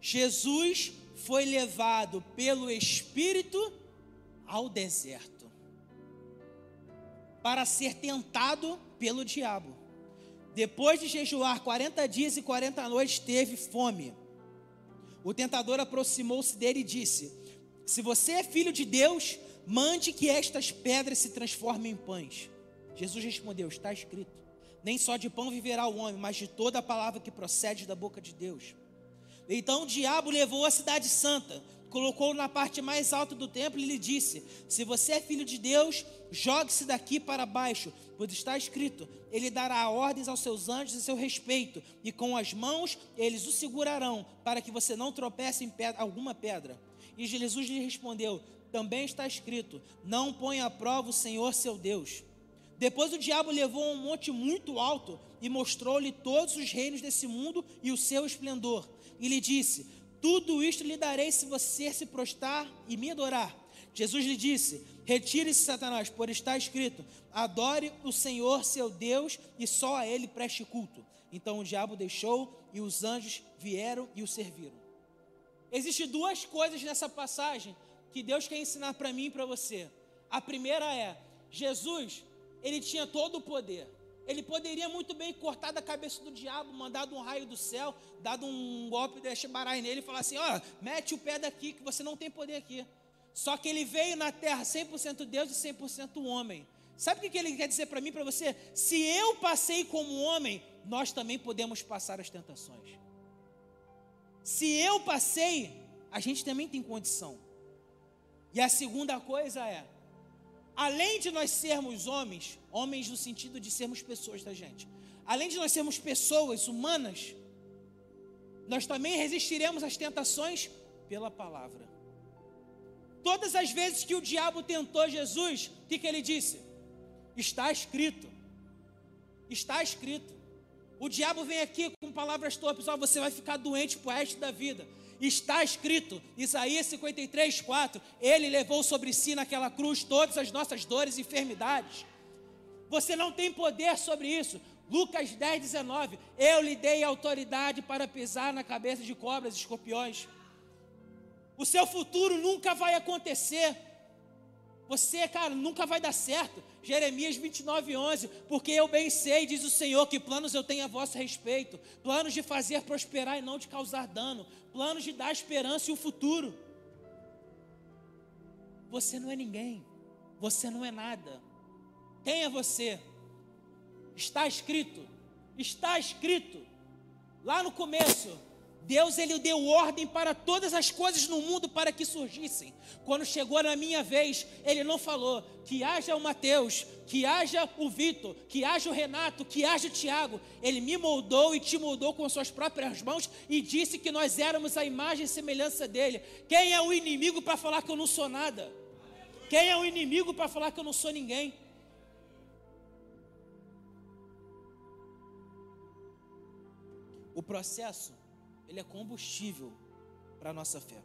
Jesus foi levado pelo Espírito ao deserto para ser tentado pelo diabo. Depois de jejuar 40 dias e 40 noites, teve fome. O tentador aproximou-se dele e disse: Se você é filho de Deus, mande que estas pedras se transformem em pães. Jesus respondeu: Está escrito: Nem só de pão viverá o homem, mas de toda a palavra que procede da boca de Deus. Então o diabo levou a cidade santa, colocou na parte mais alta do templo e lhe disse: Se você é filho de Deus, jogue-se daqui para baixo, pois está escrito: Ele dará ordens aos seus anjos a seu respeito, e com as mãos eles o segurarão, para que você não tropece em pedra, alguma pedra. E Jesus lhe respondeu: também está escrito: Não ponha à prova o Senhor seu Deus. Depois o diabo levou a um monte muito alto e mostrou-lhe todos os reinos desse mundo e o seu esplendor. E lhe disse: Tudo isto lhe darei se você se prostrar e me adorar. Jesus lhe disse: Retire-se, Satanás, por está escrito: Adore o Senhor seu Deus e só a ele preste culto. Então o diabo deixou e os anjos vieram e o serviram. Existem duas coisas nessa passagem que Deus quer ensinar para mim e para você. A primeira é: Jesus, ele tinha todo o poder. Ele poderia muito bem cortar da cabeça do diabo, mandado um raio do céu, dado um golpe de Shebarai nele e falar assim: ó, mete o pé daqui que você não tem poder aqui. Só que ele veio na terra 100% Deus e 100% homem. Sabe o que ele quer dizer para mim e para você? Se eu passei como homem, nós também podemos passar as tentações. Se eu passei, a gente também tem condição. E a segunda coisa é, além de nós sermos homens, homens no sentido de sermos pessoas da gente, além de nós sermos pessoas humanas, nós também resistiremos às tentações pela palavra. Todas as vezes que o diabo tentou Jesus, o que, que ele disse? Está escrito. Está escrito. O diabo vem aqui com palavras torpes, ó, você vai ficar doente pro resto da vida. Está escrito, Isaías 53, 4: Ele levou sobre si naquela cruz todas as nossas dores e enfermidades. Você não tem poder sobre isso. Lucas 10, 19: Eu lhe dei autoridade para pisar na cabeça de cobras e escorpiões. O seu futuro nunca vai acontecer. Você, cara, nunca vai dar certo. Jeremias 29, 11. Porque eu bem sei, diz o Senhor, que planos eu tenho a vosso respeito: planos de fazer prosperar e não de causar dano, planos de dar esperança e o futuro. Você não é ninguém, você não é nada. Quem é você? Está escrito, está escrito, lá no começo, Deus ele deu ordem para todas as coisas no mundo para que surgissem. Quando chegou na minha vez, ele não falou que haja o Mateus, que haja o Vitor, que haja o Renato, que haja o Tiago. Ele me moldou e te moldou com suas próprias mãos e disse que nós éramos a imagem e semelhança dele. Quem é o inimigo para falar que eu não sou nada? Quem é o inimigo para falar que eu não sou ninguém? O processo ele é combustível para a nossa fé.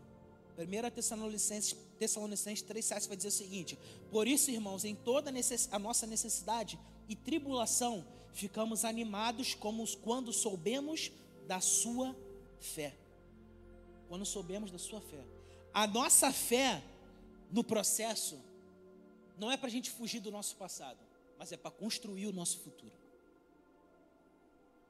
1 Tessalonicenses, Tessalonicenses 3,7 vai dizer o seguinte: Por isso, irmãos, em toda a nossa necessidade e tribulação, ficamos animados como quando soubemos da sua fé. Quando soubemos da sua fé. A nossa fé no processo não é para a gente fugir do nosso passado, mas é para construir o nosso futuro.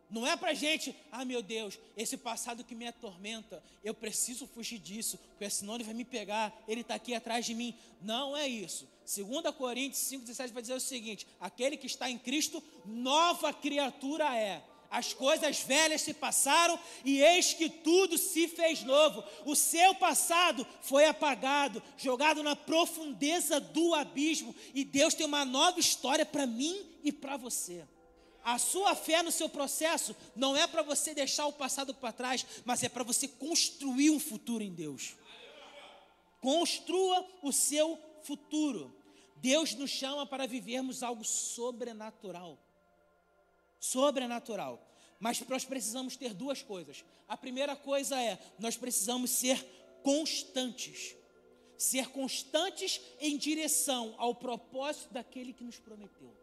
Não é para gente, ah meu Deus, esse passado que me atormenta, eu preciso fugir disso, porque senão ele vai me pegar, ele está aqui atrás de mim. Não é isso. 2 Coríntios 5,17 vai dizer o seguinte: aquele que está em Cristo, nova criatura é. As coisas velhas se passaram e eis que tudo se fez novo. O seu passado foi apagado, jogado na profundeza do abismo, e Deus tem uma nova história para mim e para você. A sua fé no seu processo não é para você deixar o passado para trás, mas é para você construir um futuro em Deus. Construa o seu futuro. Deus nos chama para vivermos algo sobrenatural. Sobrenatural. Mas nós precisamos ter duas coisas. A primeira coisa é, nós precisamos ser constantes. Ser constantes em direção ao propósito daquele que nos prometeu.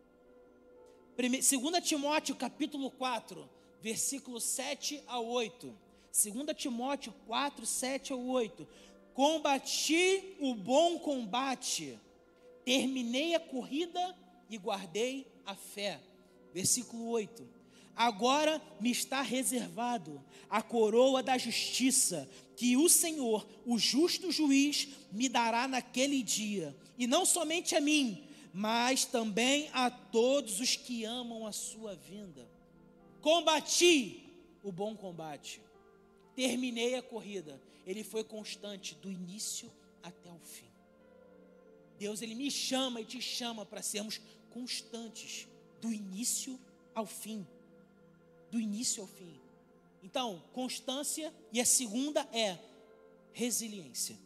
2 Timóteo capítulo 4, versículo 7 a 8. 2 Timóteo 4, 7 a 8. Combati o bom combate, terminei a corrida e guardei a fé. Versículo 8. Agora me está reservado a coroa da justiça, que o Senhor, o justo juiz, me dará naquele dia, e não somente a mim, mas também a todos os que amam a sua vinda. Combati o bom combate, terminei a corrida. Ele foi constante do início até o fim. Deus ele me chama e te chama para sermos constantes do início ao fim. Do início ao fim. Então, constância e a segunda é resiliência.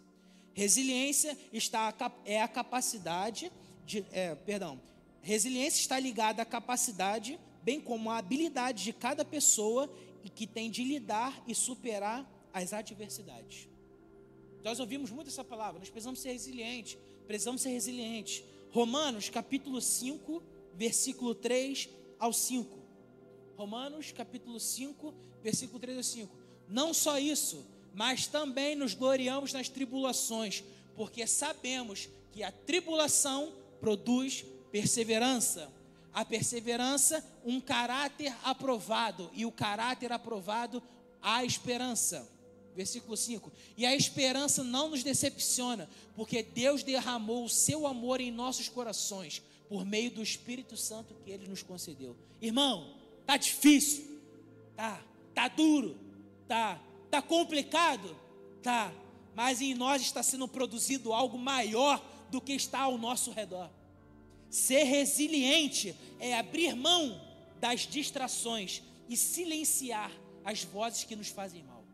Resiliência está é a capacidade de, é, perdão, resiliência está ligada à capacidade, bem como à habilidade de cada pessoa e que tem de lidar e superar as adversidades. Nós ouvimos muito essa palavra, nós precisamos ser resilientes, precisamos ser resilientes. Romanos capítulo 5, versículo 3 ao 5. Romanos capítulo 5, versículo 3 ao 5. Não só isso, mas também nos gloriamos nas tribulações, porque sabemos que a tribulação produz perseverança. A perseverança, um caráter aprovado, e o caráter aprovado, a esperança. Versículo 5: E a esperança não nos decepciona, porque Deus derramou o seu amor em nossos corações, por meio do Espírito Santo que ele nos concedeu. Irmão, tá difícil, tá, tá duro, tá, tá complicado, tá, mas em nós está sendo produzido algo maior do que está ao nosso redor. Ser resiliente é abrir mão das distrações e silenciar as vozes que nos fazem mal.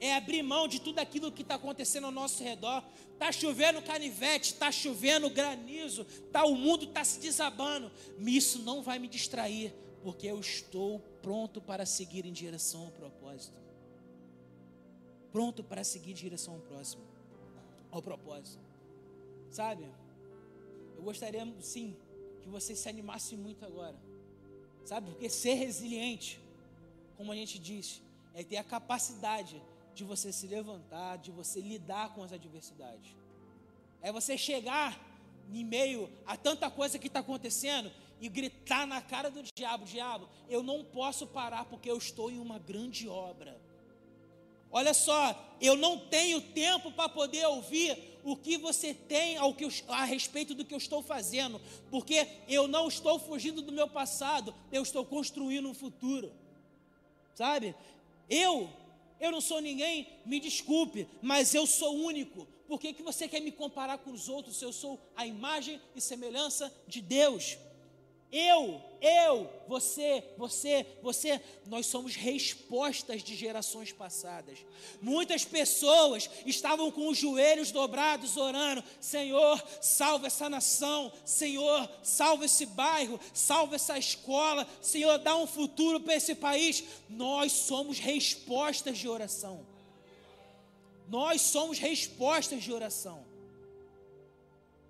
É abrir mão de tudo aquilo que está acontecendo ao nosso redor. Está chovendo canivete, está chovendo granizo, tá, o mundo está se desabando. Isso não vai me distrair, porque eu estou pronto para seguir em direção ao propósito. Pronto para seguir em direção ao próximo, ao propósito. Sabe? Eu gostaria, sim, que você se animasse muito agora. Sabe? Porque ser resiliente, como a gente diz, é ter a capacidade de você se levantar, de você lidar com as adversidades. É você chegar em meio a tanta coisa que está acontecendo e gritar na cara do diabo: Diabo, eu não posso parar porque eu estou em uma grande obra. Olha só, eu não tenho tempo para poder ouvir o que você tem ao que eu, a respeito do que eu estou fazendo, porque eu não estou fugindo do meu passado, eu estou construindo um futuro, sabe? Eu, eu não sou ninguém, me desculpe, mas eu sou único. Por que, que você quer me comparar com os outros se eu sou a imagem e semelhança de Deus? Eu, eu, você, você, você, nós somos respostas de gerações passadas. Muitas pessoas estavam com os joelhos dobrados orando: Senhor, salva essa nação, Senhor, salva esse bairro, salva essa escola, Senhor, dá um futuro para esse país. Nós somos respostas de oração. Nós somos respostas de oração.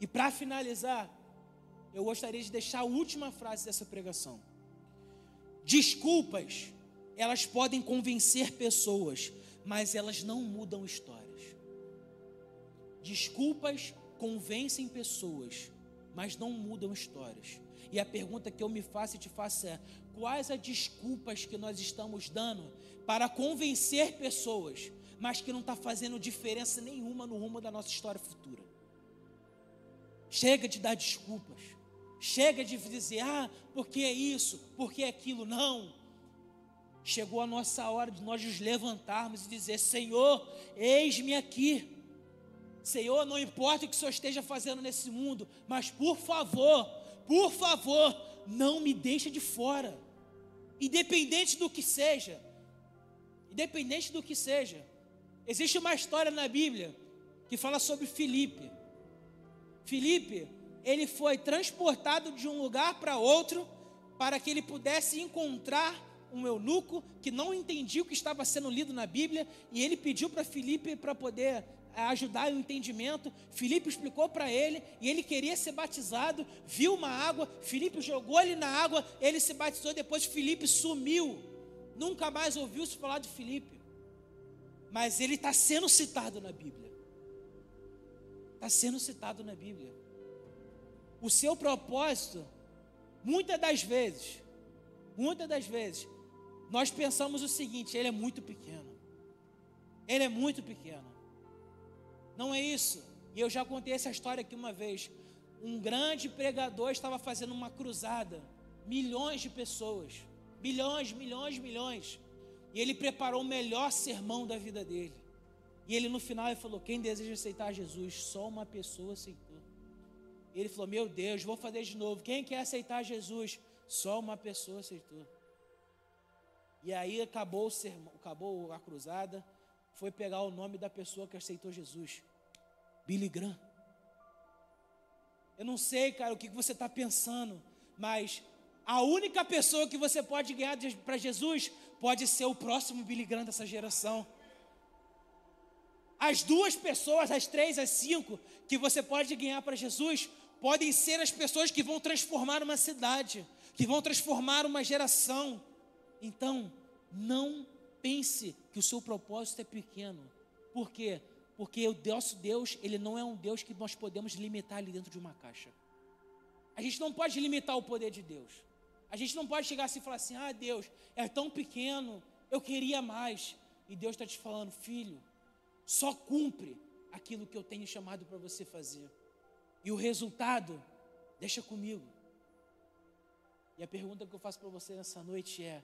E para finalizar, eu gostaria de deixar a última frase dessa pregação. Desculpas, elas podem convencer pessoas, mas elas não mudam histórias. Desculpas convencem pessoas, mas não mudam histórias. E a pergunta que eu me faço e te faço é: quais as desculpas que nós estamos dando para convencer pessoas, mas que não está fazendo diferença nenhuma no rumo da nossa história futura? Chega de dar desculpas. Chega de dizer, ah, porque é isso, porque é aquilo. Não. Chegou a nossa hora de nós nos levantarmos e dizer: Senhor, eis-me aqui. Senhor, não importa o que o Senhor esteja fazendo nesse mundo, mas por favor, por favor, não me deixe de fora. Independente do que seja. Independente do que seja. Existe uma história na Bíblia que fala sobre Filipe. Filipe ele foi transportado de um lugar para outro para que ele pudesse encontrar um eunuco que não entendia o que estava sendo lido na Bíblia e ele pediu para Filipe para poder eh, ajudar o entendimento. Filipe explicou para ele e ele queria ser batizado, viu uma água, Filipe jogou ele na água, ele se batizou, depois Filipe sumiu. Nunca mais ouviu-se falar de Filipe. Mas ele está sendo citado na Bíblia. Está sendo citado na Bíblia o seu propósito, muitas das vezes, muitas das vezes, nós pensamos o seguinte: ele é muito pequeno. Ele é muito pequeno. Não é isso. E eu já contei essa história aqui uma vez. Um grande pregador estava fazendo uma cruzada, milhões de pessoas, bilhões, milhões, milhões. E ele preparou o melhor sermão da vida dele. E ele no final ele falou: Quem deseja aceitar Jesus? Só uma pessoa aceitou. Ele falou: Meu Deus, vou fazer de novo. Quem quer aceitar Jesus? Só uma pessoa aceitou. E aí acabou, o sermão, acabou a cruzada. Foi pegar o nome da pessoa que aceitou Jesus: Billy Graham. Eu não sei, cara, o que você está pensando, mas a única pessoa que você pode ganhar para Jesus pode ser o próximo Billy Graham dessa geração. As duas pessoas, as três, as cinco, que você pode ganhar para Jesus, podem ser as pessoas que vão transformar uma cidade, que vão transformar uma geração. Então, não pense que o seu propósito é pequeno. Por quê? Porque o nosso Deus, ele não é um Deus que nós podemos limitar ali dentro de uma caixa. A gente não pode limitar o poder de Deus. A gente não pode chegar assim e falar assim: ah, Deus, é tão pequeno, eu queria mais. E Deus está te falando, filho, só cumpre aquilo que eu tenho chamado para você fazer. E o resultado, deixa comigo. E a pergunta que eu faço para você nessa noite é: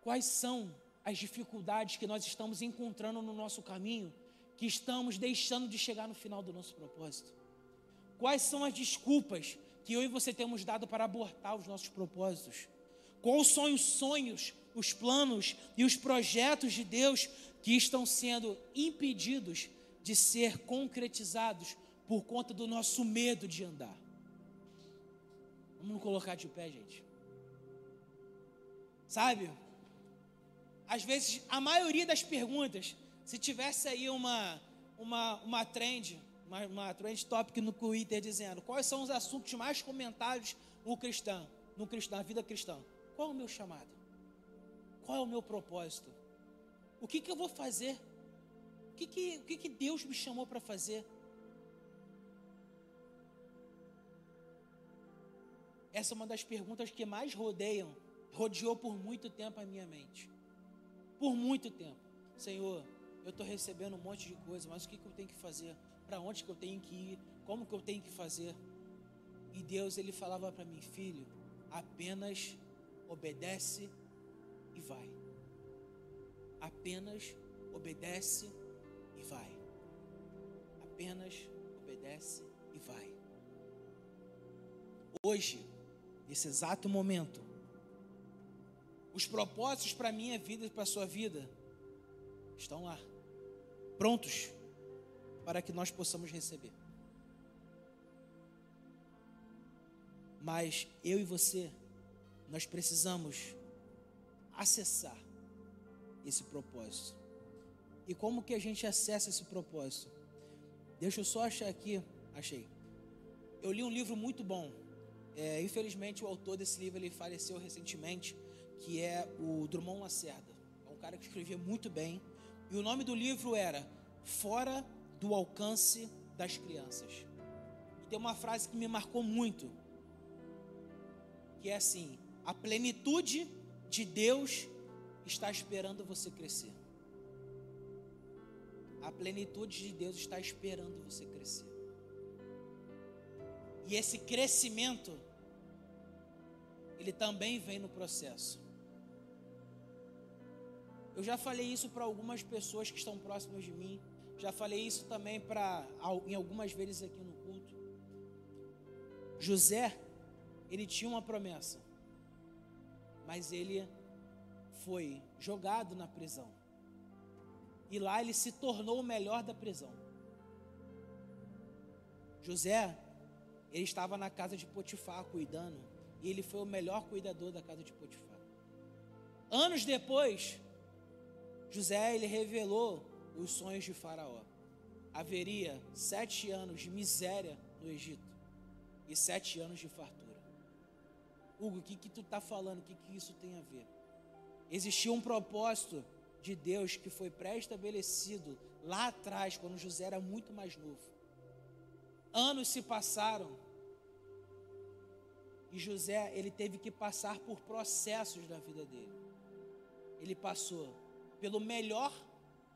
quais são as dificuldades que nós estamos encontrando no nosso caminho, que estamos deixando de chegar no final do nosso propósito? Quais são as desculpas que eu e você temos dado para abortar os nossos propósitos? Quais são os sonhos, os planos e os projetos de Deus que estão sendo impedidos de ser concretizados por conta do nosso medo de andar. Vamos colocar de pé, gente. Sabe? Às vezes, a maioria das perguntas, se tivesse aí uma, uma, uma trend, uma, uma trend topic no Twitter dizendo quais são os assuntos mais comentados no cristão, no cristão, na vida cristã. Qual é o meu chamado? Qual é o meu propósito? O que, que eu vou fazer? O que, que, o que, que Deus me chamou para fazer? Essa é uma das perguntas que mais rodeiam, rodeou por muito tempo a minha mente. Por muito tempo. Senhor, eu estou recebendo um monte de coisa, mas o que, que eu tenho que fazer? Para onde que eu tenho que ir? Como que eu tenho que fazer? E Deus, Ele falava para mim, filho, apenas obedece e vai. apenas obedece e vai. Apenas obedece e vai. Hoje, nesse exato momento, os propósitos para a minha vida e para a sua vida estão lá, prontos para que nós possamos receber. Mas eu e você, nós precisamos acessar esse propósito. E como que a gente acessa esse propósito? Deixa eu só achar aqui, achei. Eu li um livro muito bom. É, infelizmente o autor desse livro ele faleceu recentemente, que é o Drummond Lacerda. É um cara que escrevia muito bem. E o nome do livro era Fora do alcance das crianças. E tem uma frase que me marcou muito, que é assim: a plenitude de Deus está esperando você crescer. A plenitude de Deus está esperando você crescer. E esse crescimento, ele também vem no processo. Eu já falei isso para algumas pessoas que estão próximas de mim. Já falei isso também para em algumas vezes aqui no culto. José, ele tinha uma promessa, mas ele foi jogado na prisão. E lá ele se tornou o melhor da prisão. José, ele estava na casa de Potifar cuidando, e ele foi o melhor cuidador da casa de Potifar. Anos depois, José ele revelou os sonhos de Faraó. Haveria sete anos de miséria no Egito e sete anos de fartura. Hugo, o que, que tu está falando? O que, que isso tem a ver? Existia um propósito de Deus que foi pré-estabelecido lá atrás, quando José era muito mais novo. Anos se passaram e José ele teve que passar por processos na vida dele. Ele passou pelo melhor,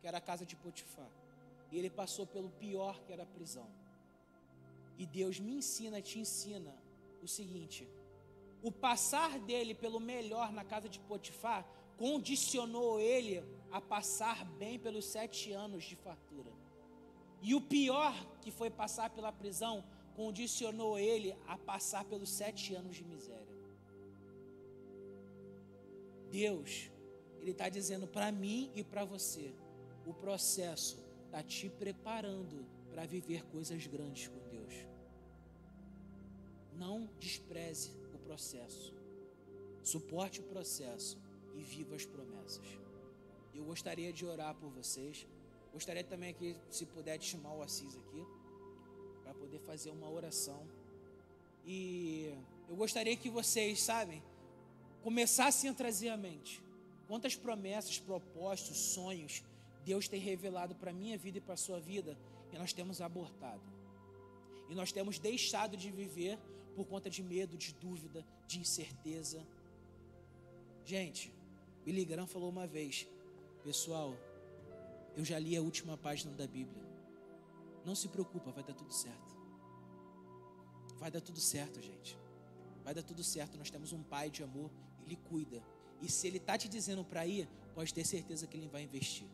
que era a casa de Potifar, e ele passou pelo pior, que era a prisão. E Deus me ensina, te ensina o seguinte: o passar dele pelo melhor na casa de Potifar condicionou ele a passar bem pelos sete anos de fartura. E o pior, que foi passar pela prisão, condicionou ele a passar pelos sete anos de miséria. Deus, Ele está dizendo para mim e para você: o processo está te preparando para viver coisas grandes com Deus. Não despreze o processo, suporte o processo e viva as promessas. Eu gostaria de orar por vocês. Gostaria também que, se puder, de chamar o Assis aqui para poder fazer uma oração. E eu gostaria que vocês, sabem, começassem a trazer à mente quantas promessas, propósitos, sonhos Deus tem revelado para a minha vida e para a sua vida e nós temos abortado. E nós temos deixado de viver por conta de medo, de dúvida, de incerteza. Gente, Billy Graham falou uma vez: Pessoal, eu já li a última página da Bíblia. Não se preocupa, vai dar tudo certo. Vai dar tudo certo, gente. Vai dar tudo certo. Nós temos um pai de amor, ele cuida. E se ele está te dizendo para ir, pode ter certeza que ele vai investir.